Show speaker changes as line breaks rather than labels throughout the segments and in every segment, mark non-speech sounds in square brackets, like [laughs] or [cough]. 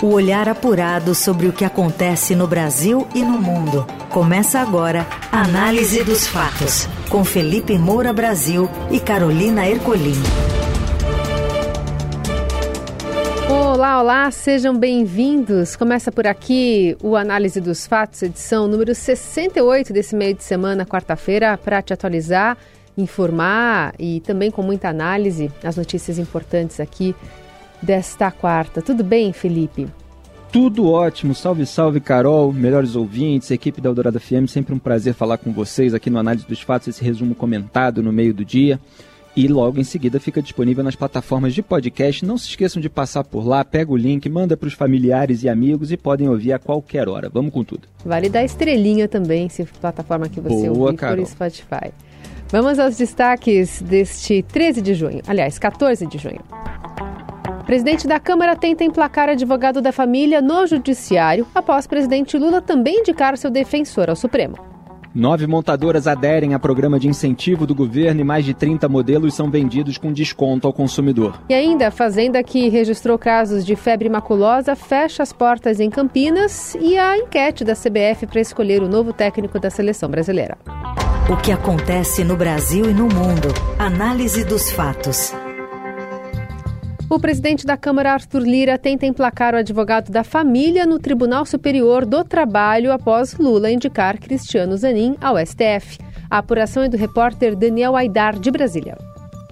O olhar apurado sobre o que acontece no Brasil e no mundo. Começa agora a Análise dos Fatos, com Felipe Moura Brasil e Carolina Ercolim.
Olá, olá, sejam bem-vindos. Começa por aqui o Análise dos Fatos, edição número 68 desse meio de semana, quarta-feira, para te atualizar, informar e também com muita análise as notícias importantes aqui desta quarta. Tudo bem, Felipe?
Tudo ótimo, salve, salve Carol, melhores ouvintes, equipe da Eldorado FM, sempre um prazer falar com vocês aqui no Análise dos Fatos, esse resumo comentado no meio do dia. E logo em seguida fica disponível nas plataformas de podcast. Não se esqueçam de passar por lá, pega o link, manda para os familiares e amigos e podem ouvir a qualquer hora. Vamos com tudo.
Vale dar estrelinha também, se plataforma que você
Boa,
ouvir
Carol.
por Spotify. Vamos aos destaques deste 13 de junho, aliás, 14 de junho. Presidente da Câmara tenta emplacar advogado da família no judiciário após presidente Lula também indicar seu defensor ao Supremo.
Nove montadoras aderem a programa de incentivo do governo e mais de 30 modelos são vendidos com desconto ao consumidor.
E ainda, a Fazenda, que registrou casos de febre maculosa, fecha as portas em Campinas e a enquete da CBF para escolher o novo técnico da seleção brasileira.
O que acontece no Brasil e no mundo. Análise dos fatos.
O presidente da Câmara, Arthur Lira, tenta emplacar o advogado da família no Tribunal Superior do Trabalho após Lula indicar Cristiano Zanin ao STF. A apuração é do repórter Daniel Aidar, de Brasília.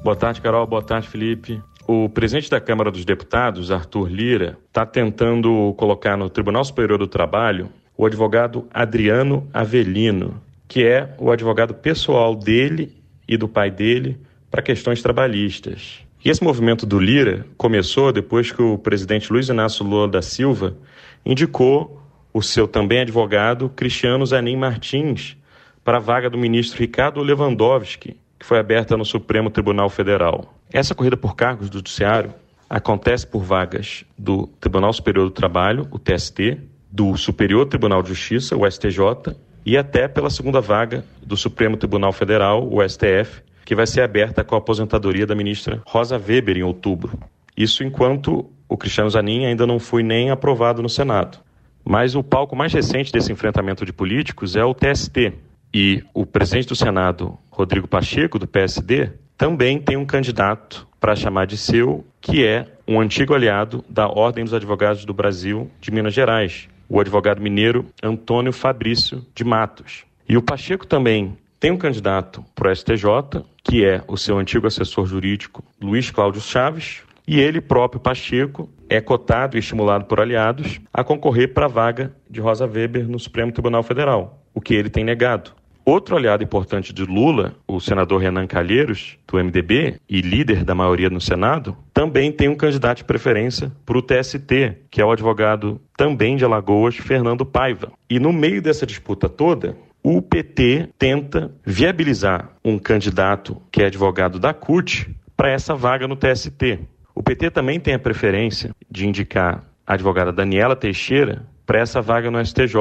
Boa tarde, Carol. Boa tarde, Felipe. O presidente da Câmara dos Deputados, Arthur Lira, está tentando colocar no Tribunal Superior do Trabalho o advogado Adriano Avelino, que é o advogado pessoal dele e do pai dele para questões trabalhistas. E esse movimento do Lira começou depois que o presidente Luiz Inácio Lula da Silva indicou o seu também advogado Cristiano Zanin Martins para a vaga do ministro Ricardo Lewandowski, que foi aberta no Supremo Tribunal Federal. Essa corrida por cargos do judiciário acontece por vagas do Tribunal Superior do Trabalho, o TST, do Superior Tribunal de Justiça, o STJ, e até pela segunda vaga do Supremo Tribunal Federal, o STF, que vai ser aberta com a aposentadoria da ministra Rosa Weber em outubro. Isso enquanto o Cristiano Zanin ainda não foi nem aprovado no Senado. Mas o palco mais recente desse enfrentamento de políticos é o TST. E o presidente do Senado, Rodrigo Pacheco, do PSD, também tem um candidato para chamar de seu, que é um antigo aliado da Ordem dos Advogados do Brasil de Minas Gerais, o advogado mineiro Antônio Fabrício de Matos. E o Pacheco também tem um candidato para o STJ, que é o seu antigo assessor jurídico, Luiz Cláudio Chaves, e ele próprio, Pacheco, é cotado e estimulado por aliados a concorrer para a vaga de Rosa Weber no Supremo Tribunal Federal, o que ele tem negado. Outro aliado importante de Lula, o senador Renan Calheiros, do MDB, e líder da maioria no Senado, também tem um candidato de preferência para o TST, que é o advogado também de Alagoas, Fernando Paiva. E no meio dessa disputa toda, o PT tenta viabilizar um candidato que é advogado da CUT para essa vaga no TST. O PT também tem a preferência de indicar a advogada Daniela Teixeira para essa vaga no STJ.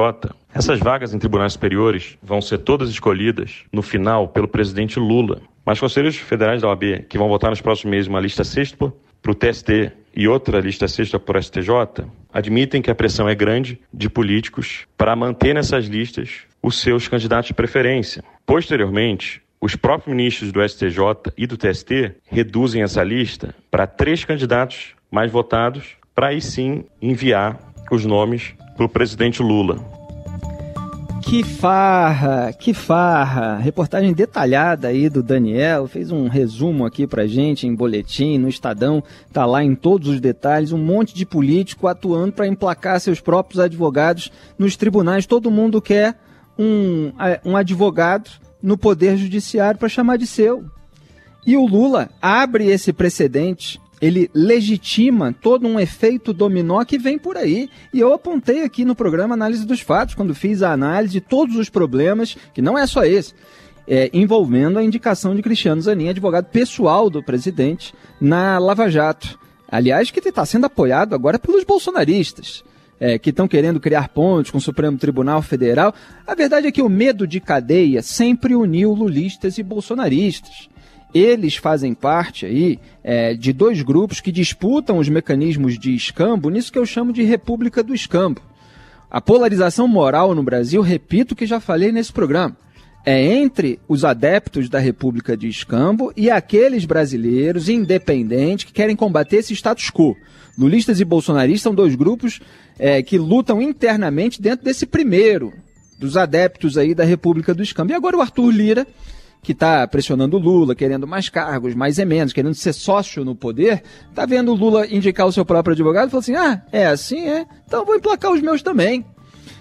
Essas vagas em tribunais superiores vão ser todas escolhidas no final pelo presidente Lula. Mas conselhos federais da OAB, que vão votar nos próximos meses uma lista sexta para o TST e outra lista sexta para o STJ, admitem que a pressão é grande de políticos para manter nessas listas os seus candidatos de preferência. Posteriormente, os próprios ministros do STJ e do TST reduzem essa lista para três candidatos mais votados, para aí sim enviar os nomes para o presidente Lula.
Que farra, que farra. Reportagem detalhada aí do Daniel, fez um resumo aqui pra gente em boletim, no Estadão, tá lá em todos os detalhes, um monte de político atuando para emplacar seus próprios advogados nos tribunais. Todo mundo quer um, um advogado no poder judiciário para chamar de seu. E o Lula abre esse precedente ele legitima todo um efeito dominó que vem por aí. E eu apontei aqui no programa Análise dos Fatos, quando fiz a análise de todos os problemas, que não é só esse, é, envolvendo a indicação de Cristiano Zanin, advogado pessoal do presidente, na Lava Jato. Aliás, que está sendo apoiado agora pelos bolsonaristas. É, que estão querendo criar pontes com o Supremo Tribunal Federal. A verdade é que o medo de cadeia sempre uniu lulistas e bolsonaristas eles fazem parte aí é, de dois grupos que disputam os mecanismos de escambo, nisso que eu chamo de República do Escambo. A polarização moral no Brasil, repito o que já falei nesse programa, é entre os adeptos da República de Escambo e aqueles brasileiros independentes que querem combater esse status quo. Lulistas e bolsonaristas são dois grupos é, que lutam internamente dentro desse primeiro, dos adeptos aí da República do Escambo. E agora o Arthur Lira, que está pressionando o Lula, querendo mais cargos, mais emendas, querendo ser sócio no poder, está vendo o Lula indicar o seu próprio advogado e falou assim: ah, é assim, é? Então vou emplacar os meus também.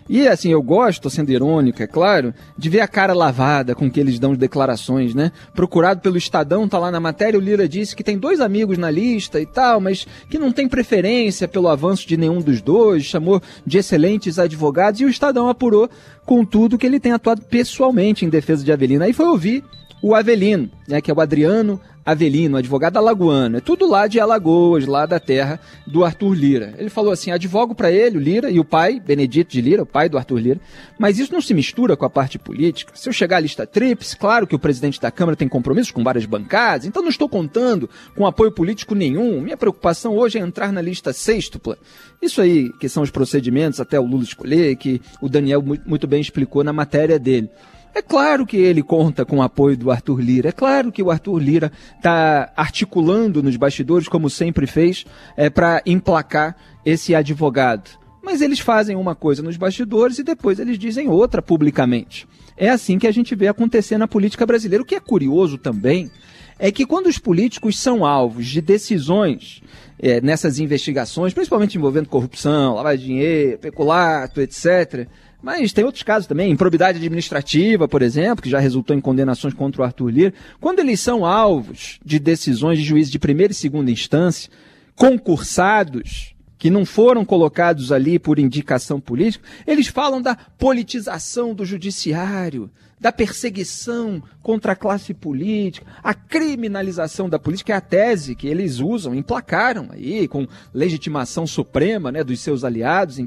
E assim, eu gosto, sendo irônico, é claro, de ver a cara lavada com que eles dão declarações, né? Procurado pelo Estadão, tá lá na matéria, o Lira disse que tem dois amigos na lista e tal, mas que não tem preferência pelo avanço de nenhum dos dois, chamou de excelentes advogados, e o Estadão apurou com tudo que ele tem atuado pessoalmente em defesa de Avelino. Aí foi ouvir o Avelino, né, que é o Adriano Avelino, advogado alagoano. É tudo lá de Alagoas, lá da terra do Arthur Lira. Ele falou assim: advogo para ele, o Lira, e o pai, Benedito de Lira, o pai do Arthur Lira. Mas isso não se mistura com a parte política. Se eu chegar à lista TRIPS, claro que o presidente da Câmara tem compromissos com várias bancadas, então não estou contando com apoio político nenhum. Minha preocupação hoje é entrar na lista sextupla. Isso aí, que são os procedimentos até o Lula escolher, que o Daniel muito bem explicou na matéria dele. É claro que ele conta com o apoio do Arthur Lira. É claro que o Arthur Lira está articulando nos bastidores, como sempre fez, é, para emplacar esse advogado. Mas eles fazem uma coisa nos bastidores e depois eles dizem outra publicamente. É assim que a gente vê acontecer na política brasileira. O que é curioso também é que quando os políticos são alvos de decisões é, nessas investigações, principalmente envolvendo corrupção, lavagem de dinheiro, peculato, etc., mas tem outros casos também, improbidade administrativa, por exemplo, que já resultou em condenações contra o Arthur Lira. Quando eles são alvos de decisões de juízes de primeira e segunda instância, concursados, que não foram colocados ali por indicação política, eles falam da politização do judiciário, da perseguição contra a classe política, a criminalização da política, é a tese que eles usam, emplacaram aí com legitimação suprema né, dos seus aliados,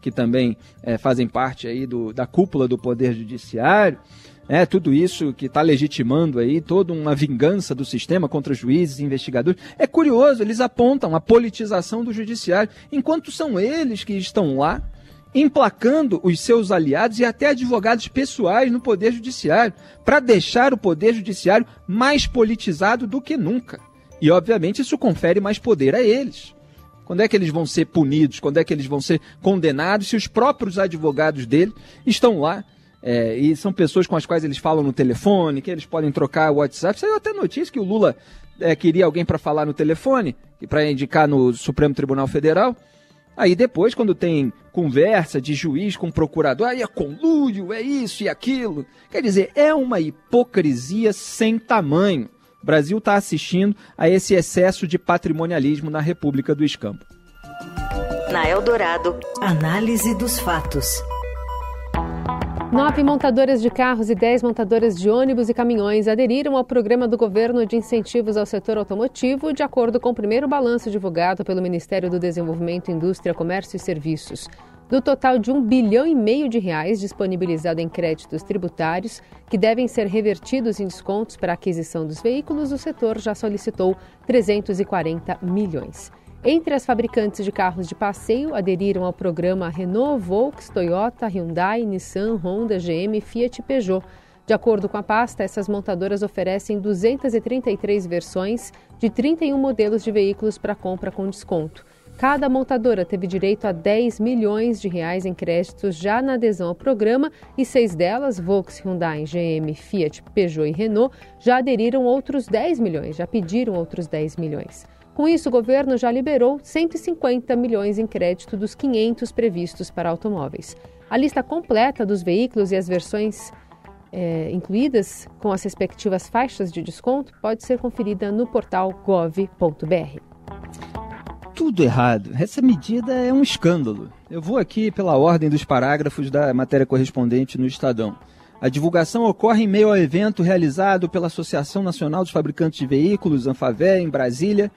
que também é, fazem parte aí do, da cúpula do Poder Judiciário. É, tudo isso que está legitimando aí toda uma vingança do sistema contra juízes e investigadores. É curioso, eles apontam a politização do judiciário, enquanto são eles que estão lá emplacando os seus aliados e até advogados pessoais no Poder Judiciário, para deixar o Poder Judiciário mais politizado do que nunca. E, obviamente, isso confere mais poder a eles. Quando é que eles vão ser punidos? Quando é que eles vão ser condenados? Se os próprios advogados dele estão lá é, e são pessoas com as quais eles falam no telefone, que eles podem trocar o WhatsApp. Saiu até notícia que o Lula é, queria alguém para falar no telefone, para indicar no Supremo Tribunal Federal. Aí depois, quando tem conversa de juiz com procurador, aí é conluio, é isso e aquilo. Quer dizer, é uma hipocrisia sem tamanho. O Brasil está assistindo a esse excesso de patrimonialismo na República do Escampo.
Na Eldorado, análise dos fatos.
Nove montadoras de carros e dez montadoras de ônibus e caminhões aderiram ao programa do governo de incentivos ao setor automotivo, de acordo com o primeiro balanço divulgado pelo Ministério do Desenvolvimento, Indústria, Comércio e Serviços. Do total de um bilhão e meio de reais disponibilizado em créditos tributários, que devem ser revertidos em descontos para a aquisição dos veículos, o setor já solicitou 340 milhões. Entre as fabricantes de carros de passeio aderiram ao programa Renault, Volks, Toyota, Hyundai, Nissan, Honda, GM, Fiat e Peugeot. De acordo com a pasta, essas montadoras oferecem 233 versões de 31 modelos de veículos para compra com desconto. Cada montadora teve direito a 10 milhões de reais em créditos já na adesão ao programa e seis delas, Volks, Hyundai, GM, Fiat, Peugeot e Renault, já aderiram outros 10 milhões, já pediram outros 10 milhões. Com isso, o governo já liberou 150 milhões em crédito dos 500 previstos para automóveis. A lista completa dos veículos e as versões é, incluídas com as respectivas faixas de desconto pode ser conferida no portal gov.br.
Tudo errado. Essa medida é um escândalo. Eu vou aqui pela ordem dos parágrafos da matéria correspondente no Estadão. A divulgação ocorre em meio ao evento realizado pela Associação Nacional dos Fabricantes de Veículos, Anfavé, em Brasília,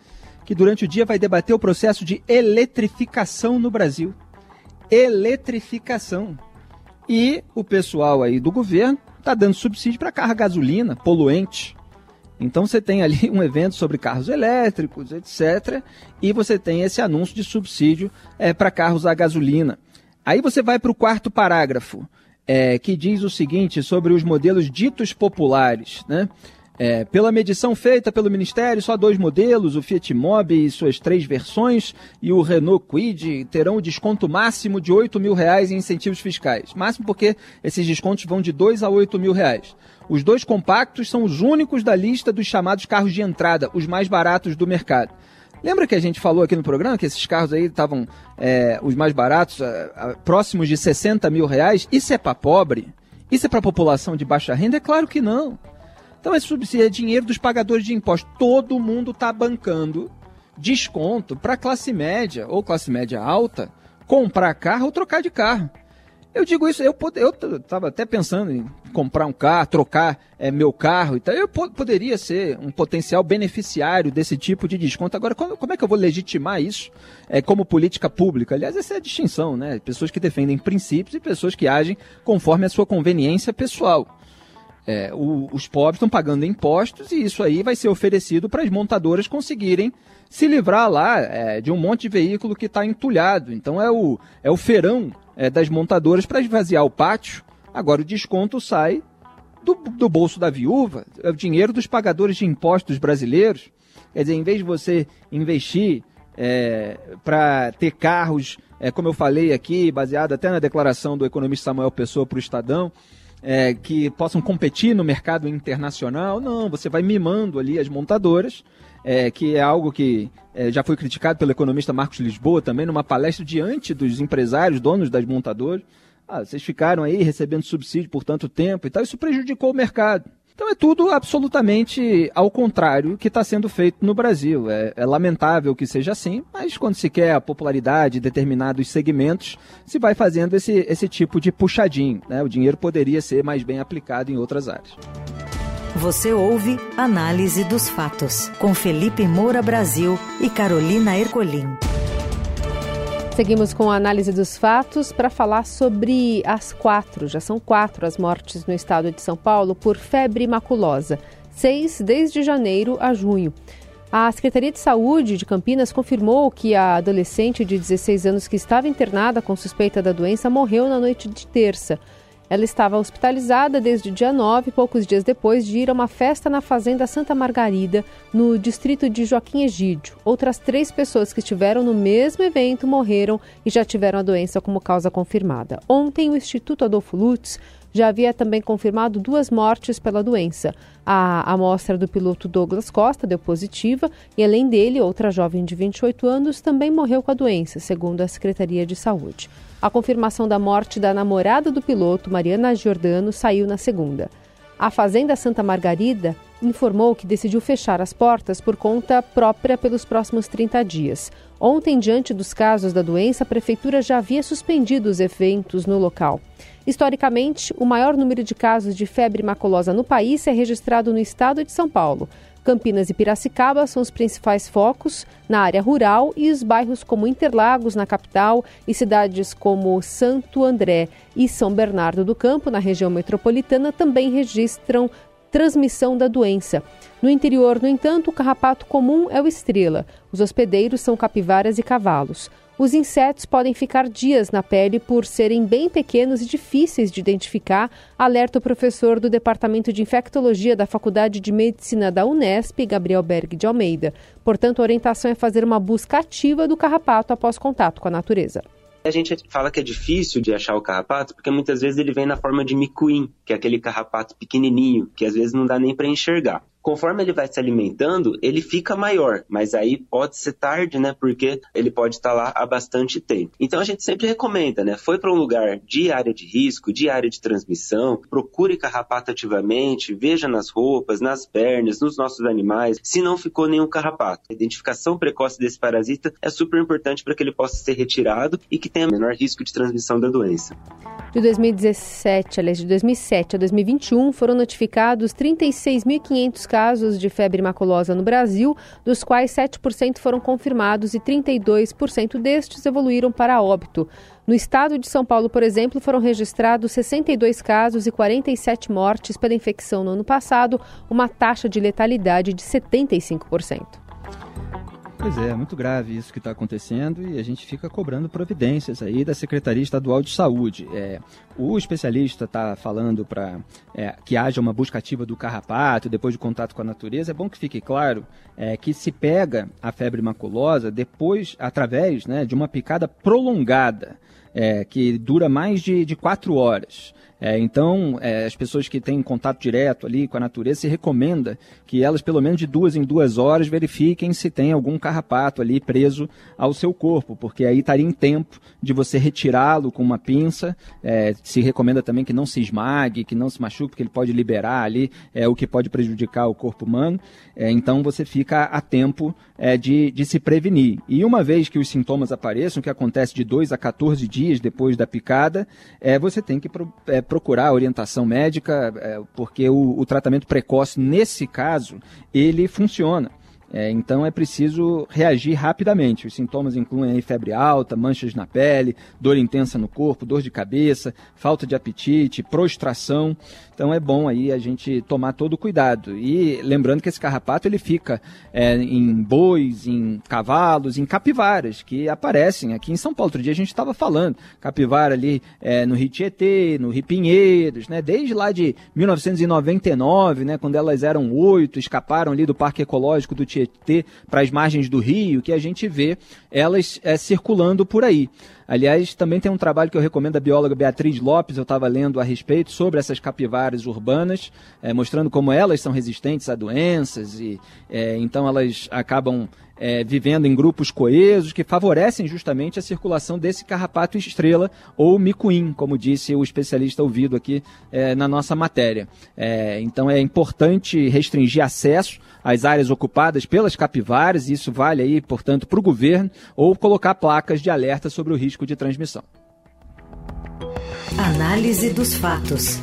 que durante o dia vai debater o processo de eletrificação no Brasil. Eletrificação. E o pessoal aí do governo está dando subsídio para carro gasolina, poluente. Então você tem ali um evento sobre carros elétricos, etc. E você tem esse anúncio de subsídio é, para carros a gasolina. Aí você vai para o quarto parágrafo, é, que diz o seguinte sobre os modelos ditos populares, né? É, pela medição feita pelo Ministério, só dois modelos, o Fiat Mobi e suas três versões e o Renault Kwid terão o desconto máximo de 8 mil reais em incentivos fiscais. Máximo porque esses descontos vão de 2 a 8 mil reais. Os dois compactos são os únicos da lista dos chamados carros de entrada, os mais baratos do mercado. Lembra que a gente falou aqui no programa que esses carros aí estavam é, os mais baratos, é, próximos de 60 mil reais? Isso é para pobre? Isso é para população de baixa renda? É claro que não. Então esse subsídio é dinheiro dos pagadores de impostos. Todo mundo está bancando desconto para classe média ou classe média alta comprar carro ou trocar de carro. Eu digo isso, eu estava até pensando em comprar um carro, trocar é, meu carro e tal. Eu poderia ser um potencial beneficiário desse tipo de desconto. Agora, como, como é que eu vou legitimar isso é, como política pública? Aliás, essa é a distinção, né? Pessoas que defendem princípios e pessoas que agem conforme a sua conveniência pessoal. É, o, os pobres estão pagando impostos e isso aí vai ser oferecido para as montadoras conseguirem se livrar lá é, de um monte de veículo que está entulhado. Então é o, é o feirão é, das montadoras para esvaziar o pátio. Agora o desconto sai do, do bolso da viúva, é o dinheiro dos pagadores de impostos brasileiros. Quer dizer, em vez de você investir é, para ter carros, é, como eu falei aqui, baseado até na declaração do economista Samuel Pessoa para o Estadão, é, que possam competir no mercado internacional. Não, você vai mimando ali as montadoras, é, que é algo que é, já foi criticado pelo economista Marcos Lisboa também, numa palestra diante dos empresários, donos das montadoras. Ah, vocês ficaram aí recebendo subsídio por tanto tempo e tal, isso prejudicou o mercado. Então é tudo absolutamente ao contrário que está sendo feito no Brasil. É, é, lamentável que seja assim, mas quando se quer a popularidade de determinados segmentos, se vai fazendo esse, esse tipo de puxadinho. Né? O dinheiro poderia ser mais bem aplicado em outras áreas.
Você ouve Análise dos Fatos, com Felipe Moura Brasil e Carolina Ercolim.
Seguimos com a análise dos fatos para falar sobre as quatro, já são quatro as mortes no estado de São Paulo por febre maculosa, seis desde janeiro a junho. A Secretaria de Saúde de Campinas confirmou que a adolescente de 16 anos que estava internada com suspeita da doença morreu na noite de terça. Ela estava hospitalizada desde o dia 9, poucos dias depois de ir a uma festa na Fazenda Santa Margarida, no distrito de Joaquim Egídio. Outras três pessoas que estiveram no mesmo evento morreram e já tiveram a doença como causa confirmada. Ontem, o Instituto Adolfo Lutz já havia também confirmado duas mortes pela doença. A amostra do piloto Douglas Costa deu positiva e, além dele, outra jovem de 28 anos também morreu com a doença, segundo a Secretaria de Saúde. A confirmação da morte da namorada do piloto, Mariana Giordano, saiu na segunda. A Fazenda Santa Margarida informou que decidiu fechar as portas por conta própria pelos próximos 30 dias. Ontem, diante dos casos da doença, a prefeitura já havia suspendido os eventos no local. Historicamente, o maior número de casos de febre maculosa no país é registrado no estado de São Paulo. Campinas e Piracicaba são os principais focos na área rural e os bairros como Interlagos, na capital, e cidades como Santo André e São Bernardo do Campo, na região metropolitana, também registram transmissão da doença. No interior, no entanto, o carrapato comum é o estrela. Os hospedeiros são capivaras e cavalos. Os insetos podem ficar dias na pele por serem bem pequenos e difíceis de identificar, alerta o professor do Departamento de Infectologia da Faculdade de Medicina da Unesp, Gabriel Berg de Almeida. Portanto, a orientação é fazer uma busca ativa do carrapato após contato com a natureza.
A gente fala que é difícil de achar o carrapato porque muitas vezes ele vem na forma de micuim, que é aquele carrapato pequenininho, que às vezes não dá nem para enxergar conforme ele vai se alimentando, ele fica maior, mas aí pode ser tarde, né? Porque ele pode estar lá há bastante tempo. Então a gente sempre recomenda, né? Foi para um lugar de área de risco, de área de transmissão, procure carrapato ativamente, veja nas roupas, nas pernas, nos nossos animais, se não ficou nenhum carrapato. A identificação precoce desse parasita é super importante para que ele possa ser retirado e que tenha menor risco de transmissão da doença.
De 2017, aliás, de 2007 a 2021, foram notificados 36.500 casos casos de febre maculosa no Brasil, dos quais 7% foram confirmados e 32% destes evoluíram para óbito. No estado de São Paulo, por exemplo, foram registrados 62 casos e 47 mortes pela infecção no ano passado, uma taxa de letalidade de 75%.
Pois é, muito grave isso que está acontecendo e a gente fica cobrando providências aí da Secretaria Estadual de Saúde. É, o especialista está falando para é, que haja uma busca ativa do carrapato depois de contato com a natureza. É bom que fique claro é, que se pega a febre maculosa depois, através né, de uma picada prolongada é, que dura mais de, de quatro horas. É, então, é, as pessoas que têm contato direto ali com a natureza, se recomenda que elas, pelo menos de duas em duas horas, verifiquem se tem algum carrapato ali preso ao seu corpo, porque aí estaria em tempo de você retirá-lo com uma pinça. É, se recomenda também que não se esmague, que não se machuque, porque ele pode liberar ali é, o que pode prejudicar o corpo humano. É, então, você fica a tempo é, de, de se prevenir. E uma vez que os sintomas apareçam, que acontece de 2 a 14 dias depois da picada, é, você tem que pro, é, procurar orientação médica, é, porque o, o tratamento precoce, nesse caso, ele funciona. É, então é preciso reagir rapidamente. Os sintomas incluem febre alta, manchas na pele, dor intensa no corpo, dor de cabeça, falta de apetite, prostração. Então é bom aí a gente tomar todo o cuidado. E lembrando que esse carrapato ele fica é, em bois, em cavalos, em capivaras que aparecem aqui em São Paulo. Outro dia a gente estava falando capivara ali é, no Rio Tietê, no Rio Pinheiros, né? Desde lá de 1999, né? Quando elas eram oito, escaparam ali do Parque Ecológico do Tietê Tietê para as margens do rio, que a gente vê elas é, circulando por aí. Aliás, também tem um trabalho que eu recomendo da bióloga Beatriz Lopes, eu estava lendo a respeito sobre essas capivaras urbanas, é, mostrando como elas são resistentes a doenças e é, então elas acabam é, vivendo em grupos coesos que favorecem justamente a circulação desse carrapato estrela ou micuim, como disse o especialista ouvido aqui é, na nossa matéria. É, então é importante restringir acesso às áreas ocupadas pelas capivaras, e isso vale aí, portanto, para o governo, ou colocar placas de alerta sobre o risco de transmissão.
Análise dos fatos.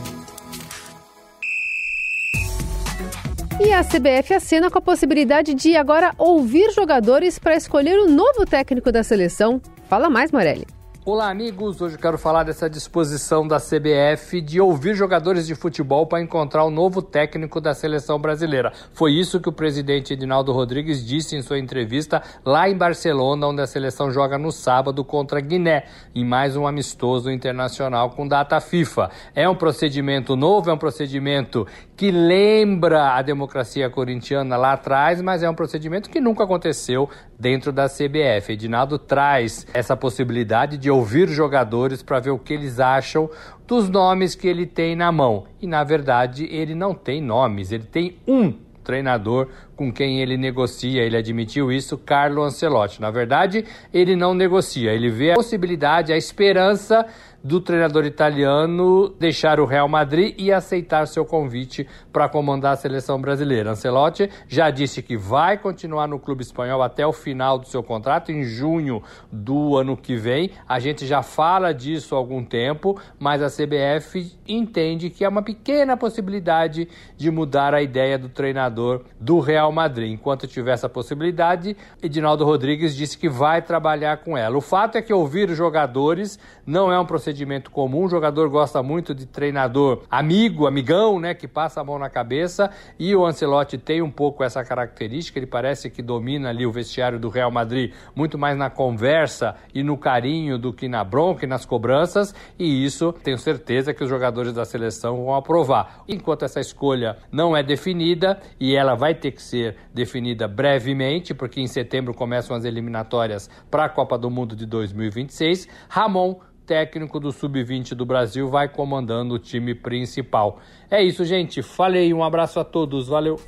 E a CBF assina com a possibilidade de agora ouvir jogadores para escolher o novo técnico da seleção. Fala mais, Morelli.
Olá, amigos. Hoje eu quero falar dessa disposição da CBF de ouvir jogadores de futebol para encontrar o novo técnico da seleção brasileira. Foi isso que o presidente Edinaldo Rodrigues disse em sua entrevista lá em Barcelona, onde a seleção joga no sábado contra Guiné, em mais um amistoso internacional com data FIFA. É um procedimento novo, é um procedimento que lembra a democracia corintiana lá atrás, mas é um procedimento que nunca aconteceu dentro da CBF. Edinaldo traz essa possibilidade de ouvir jogadores para ver o que eles acham dos nomes que ele tem na mão. E na verdade, ele não tem nomes, ele tem um treinador com quem ele negocia, ele admitiu isso, Carlo Ancelotti. Na verdade, ele não negocia, ele vê a possibilidade, a esperança do treinador italiano deixar o Real Madrid e aceitar seu convite para comandar a seleção brasileira. Ancelotti já disse que vai continuar no clube espanhol até o final do seu contrato, em junho do ano que vem. A gente já fala disso há algum tempo, mas a CBF entende que é uma pequena possibilidade de mudar a ideia do treinador do Real Madrid. Enquanto tiver essa possibilidade, Edinaldo Rodrigues disse que vai trabalhar com ela. O fato é que ouvir os jogadores não é um procedimento comum. O jogador gosta muito de treinador amigo, amigão, né, que passa a mão na cabeça. E o Ancelotti tem um pouco essa característica. Ele parece que domina ali o vestiário do Real Madrid muito mais na conversa e no carinho do que na bronca e nas cobranças. E isso tenho certeza que os jogadores da seleção vão aprovar. Enquanto essa escolha não é definida e ela vai ter que ser definida brevemente, porque em setembro começam as eliminatórias para a Copa do Mundo de 2026, Ramon técnico do Sub-20 do Brasil, vai comandando o time principal. É isso, gente. Falei, um abraço a todos, valeu.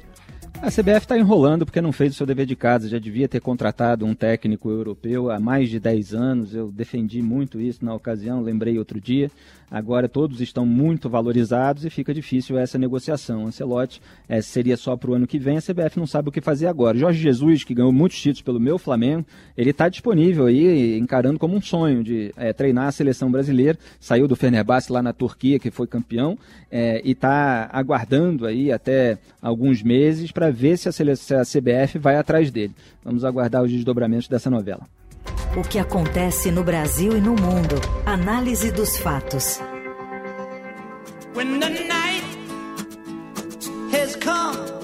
A CBF está enrolando porque não fez o seu dever de casa. Já devia ter contratado um técnico europeu há mais de 10 anos. Eu defendi muito isso na ocasião, lembrei outro dia. Agora todos estão muito valorizados e fica difícil essa negociação. Ancelotti é, seria só para o ano que vem, a CBF não sabe o que fazer agora. Jorge Jesus, que ganhou muitos títulos pelo meu Flamengo, ele está disponível aí, encarando como um sonho de é, treinar a seleção brasileira. Saiu do Fenerbahçe lá na Turquia, que foi campeão, é, e está aguardando aí até alguns meses para ver se a, se a CBF vai atrás dele. Vamos aguardar os desdobramentos dessa novela.
O que acontece no Brasil e no mundo. Análise dos fatos. When the night has come.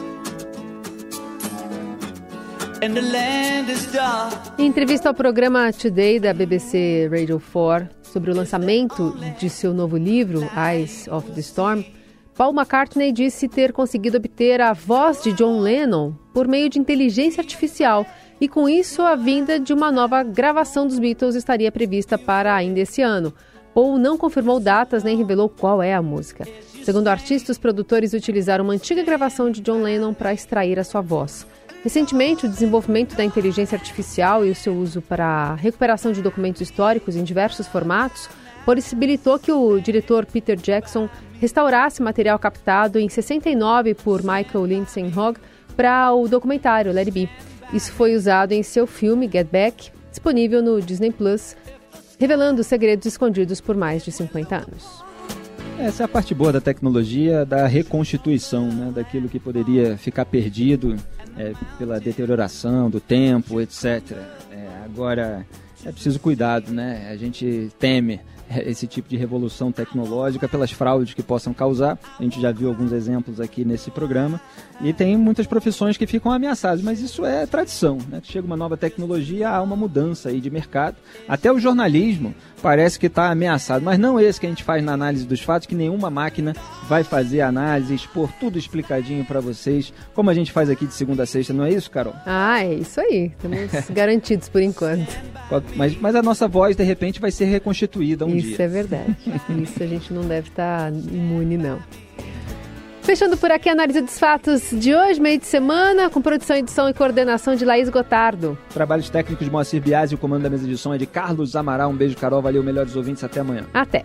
Em entrevista ao programa Today da BBC Radio 4 sobre o lançamento de seu novo livro, Eyes of the Storm, Paul McCartney disse ter conseguido obter a voz de John Lennon por meio de inteligência artificial e, com isso, a vinda de uma nova gravação dos Beatles estaria prevista para ainda esse ano. Paul não confirmou datas nem revelou qual é a música. Segundo o artista, os produtores utilizaram uma antiga gravação de John Lennon para extrair a sua voz. Recentemente, o desenvolvimento da inteligência artificial e o seu uso para recuperação de documentos históricos em diversos formatos possibilitou que o diretor Peter Jackson restaurasse material captado em 69 por Michael Lindsay Hogg para o documentário Let It. Isso foi usado em seu filme Get Back, disponível no Disney Plus, revelando segredos escondidos por mais de 50 anos.
Essa é a parte boa da tecnologia, da reconstituição, né, daquilo que poderia ficar perdido é, pela deterioração do tempo, etc. É, agora é preciso cuidado, né? A gente teme esse tipo de revolução tecnológica pelas fraudes que possam causar. A gente já viu alguns exemplos aqui nesse programa. E tem muitas profissões que ficam ameaçadas, mas isso é tradição. Né? Chega uma nova tecnologia, há uma mudança aí de mercado. Até o jornalismo parece que está ameaçado, mas não esse que a gente faz na análise dos fatos, que nenhuma máquina vai fazer análise, expor tudo explicadinho para vocês, como a gente faz aqui de segunda a sexta, não é isso, Carol?
Ah, é isso aí. Estamos [laughs] garantidos por enquanto.
Mas, mas a nossa voz, de repente, vai ser reconstituída um
isso. Isso é verdade. isso a gente não deve estar tá imune, não. Fechando por aqui a análise dos fatos de hoje, meio de semana, com produção, edição e coordenação de Laís Gotardo.
Trabalhos técnicos de Moacir Biasi e o comando da mesa de som é de Carlos Amaral. Um beijo, Carol. Valeu, melhores ouvintes. Até amanhã.
Até.